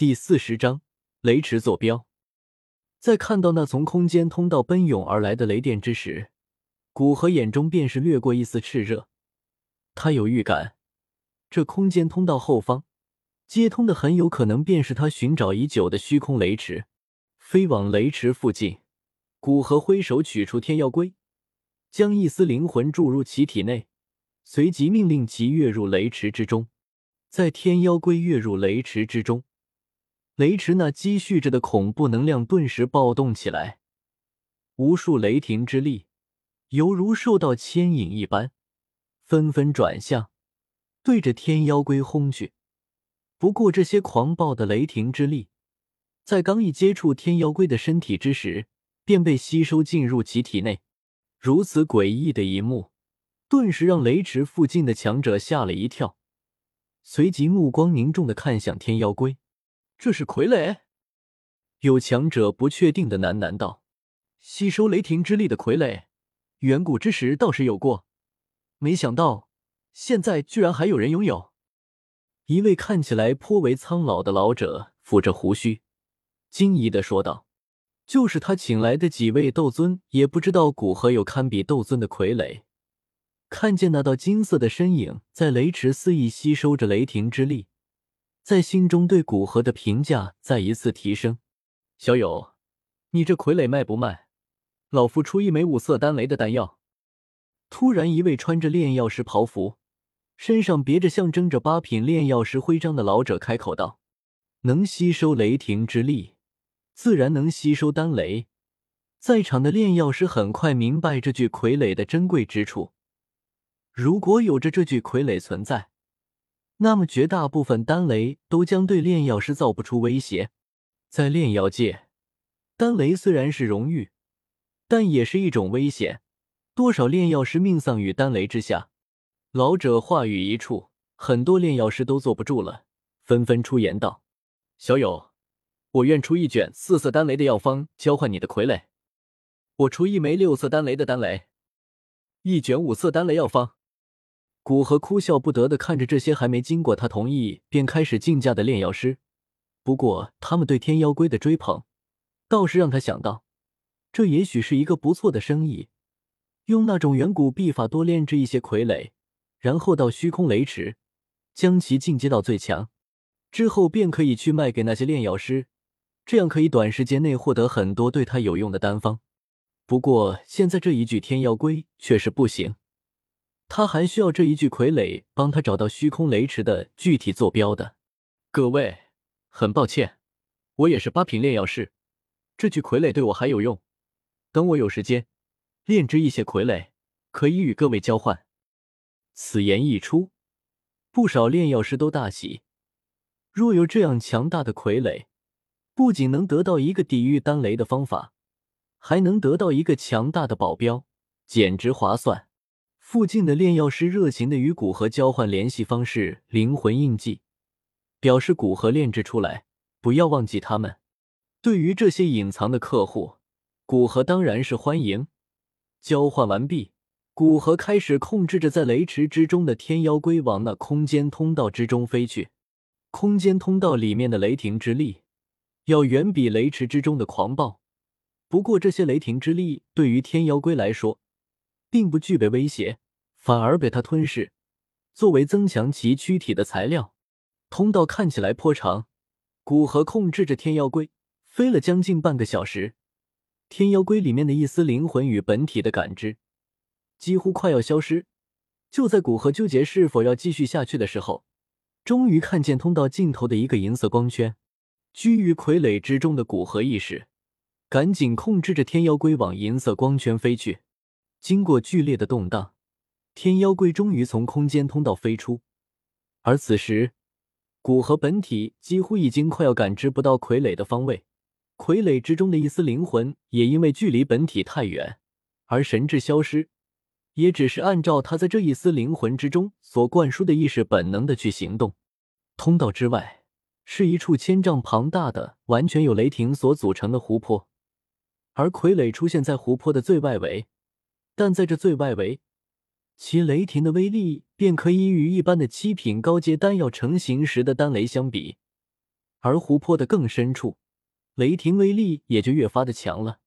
第四十章雷池坐标。在看到那从空间通道奔涌而来的雷电之时，古河眼中便是掠过一丝炽热。他有预感，这空间通道后方接通的很有可能便是他寻找已久的虚空雷池。飞往雷池附近，古河挥手取出天妖龟，将一丝灵魂注入其体内，随即命令其跃入雷池之中。在天妖龟跃入雷池之中，雷池那积蓄着的恐怖能量顿时暴动起来，无数雷霆之力犹如受到牵引一般，纷纷转向，对着天妖龟轰去。不过，这些狂暴的雷霆之力。在刚一接触天妖龟的身体之时，便被吸收进入其体内。如此诡异的一幕，顿时让雷池附近的强者吓了一跳，随即目光凝重的看向天妖龟。这是傀儡？有强者不确定的喃喃道：“吸收雷霆之力的傀儡，远古之时倒是有过，没想到现在居然还有人拥有。”一位看起来颇为苍老的老者抚着胡须。惊疑的说道：“就是他请来的几位斗尊，也不知道古河有堪比斗尊的傀儡。看见那道金色的身影在雷池肆意吸收着雷霆之力，在心中对古河的评价再一次提升。小友，你这傀儡卖不卖？老夫出一枚五色丹雷的丹药。”突然，一位穿着炼药师袍服，身上别着象征着八品炼药师徽章的老者开口道：“能吸收雷霆之力。”自然能吸收丹雷，在场的炼药师很快明白这具傀儡的珍贵之处。如果有着这具傀儡存在，那么绝大部分丹雷都将对炼药师造不出威胁。在炼药界，丹雷虽然是荣誉，但也是一种危险。多少炼药师命丧于丹雷之下。老者话语一处，很多炼药师都坐不住了，纷纷出言道：“小友。”我愿出一卷四色丹雷的药方交换你的傀儡，我出一枚六色丹雷的丹雷，一卷五色丹雷药方。古河哭笑不得的看着这些还没经过他同意便开始竞价的炼药师，不过他们对天妖龟的追捧，倒是让他想到，这也许是一个不错的生意。用那种远古秘法多炼制一些傀儡，然后到虚空雷池将其进阶到最强，之后便可以去卖给那些炼药师。这样可以短时间内获得很多对他有用的丹方，不过现在这一具天妖龟却是不行，他还需要这一具傀儡帮他找到虚空雷池的具体坐标的。各位，很抱歉，我也是八品炼药师，这具傀儡对我还有用，等我有时间炼制一些傀儡，可以与各位交换。此言一出，不少炼药师都大喜，若有这样强大的傀儡。不仅能得到一个抵御丹雷的方法，还能得到一个强大的保镖，简直划算。附近的炼药师热情的与古河交换联系方式、灵魂印记，表示古河炼制出来，不要忘记他们。对于这些隐藏的客户，古河当然是欢迎。交换完毕，古河开始控制着在雷池之中的天妖龟往那空间通道之中飞去。空间通道里面的雷霆之力。要远比雷池之中的狂暴，不过这些雷霆之力对于天妖龟来说，并不具备威胁，反而被它吞噬，作为增强其躯体的材料。通道看起来颇长，古河控制着天妖龟飞了将近半个小时，天妖龟里面的一丝灵魂与本体的感知几乎快要消失。就在古河纠结是否要继续下去的时候，终于看见通道尽头的一个银色光圈。居于傀儡之中的古河意识，赶紧控制着天妖龟往银色光圈飞去。经过剧烈的动荡，天妖龟终于从空间通道飞出。而此时，古河本体几乎已经快要感知不到傀儡的方位，傀儡之中的一丝灵魂也因为距离本体太远而神智消失，也只是按照他在这一丝灵魂之中所灌输的意识本能的去行动。通道之外。是一处千丈庞大的、完全由雷霆所组成的湖泊，而傀儡出现在湖泊的最外围。但在这最外围，其雷霆的威力便可以与一般的七品高阶丹药成型时的丹雷相比，而湖泊的更深处，雷霆威力也就越发的强了。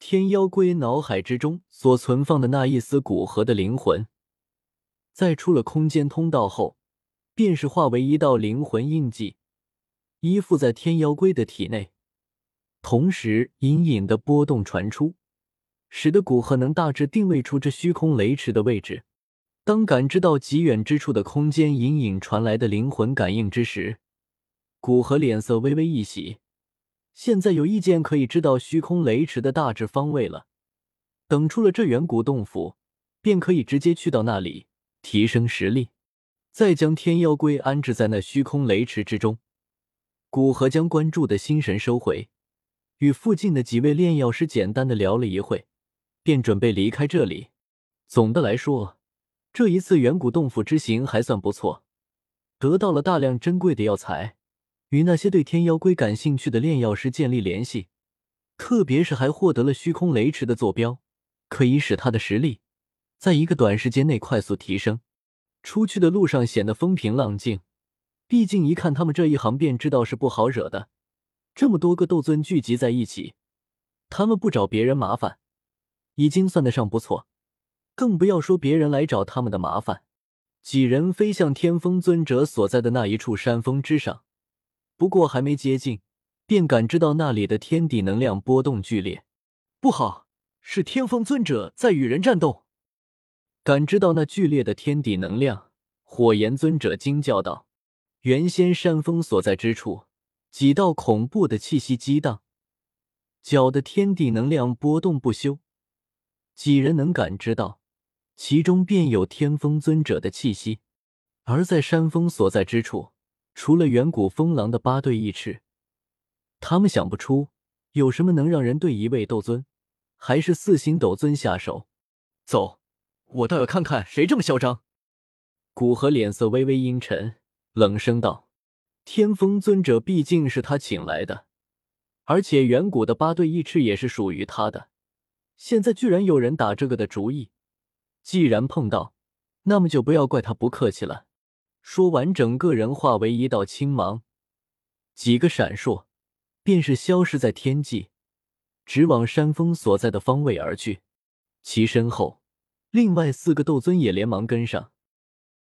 天妖龟脑海之中所存放的那一丝古河的灵魂，在出了空间通道后，便是化为一道灵魂印记，依附在天妖龟的体内。同时，隐隐的波动传出，使得古河能大致定位出这虚空雷池的位置。当感知到极远之处的空间隐隐传来的灵魂感应之时，古河脸色微微一喜。现在有意见可以知道虚空雷池的大致方位了。等出了这远古洞府，便可以直接去到那里提升实力，再将天妖龟安置在那虚空雷池之中。古河将关注的心神收回，与附近的几位炼药师简单的聊了一会，便准备离开这里。总的来说，这一次远古洞府之行还算不错，得到了大量珍贵的药材。与那些对天妖龟感兴趣的炼药师建立联系，特别是还获得了虚空雷池的坐标，可以使他的实力在一个短时间内快速提升。出去的路上显得风平浪静，毕竟一看他们这一行便知道是不好惹的。这么多个斗尊聚集在一起，他们不找别人麻烦，已经算得上不错，更不要说别人来找他们的麻烦。几人飞向天风尊者所在的那一处山峰之上。不过还没接近，便感知到那里的天地能量波动剧烈。不好，是天风尊者在与人战斗。感知到那剧烈的天地能量，火焰尊者惊叫道：“原先山峰所在之处，几道恐怖的气息激荡，搅得天地能量波动不休。几人能感知到，其中便有天风尊者的气息。而在山峰所在之处。”除了远古风狼的八对翼翅，他们想不出有什么能让人对一位斗尊，还是四星斗尊下手。走，我倒要看看谁这么嚣张。古河脸色微微阴沉，冷声道：“天风尊者毕竟是他请来的，而且远古的八对翼翅也是属于他的。现在居然有人打这个的主意，既然碰到，那么就不要怪他不客气了。”说完，整个人化为一道青芒，几个闪烁，便是消失在天际，直往山峰所在的方位而去。其身后，另外四个斗尊也连忙跟上。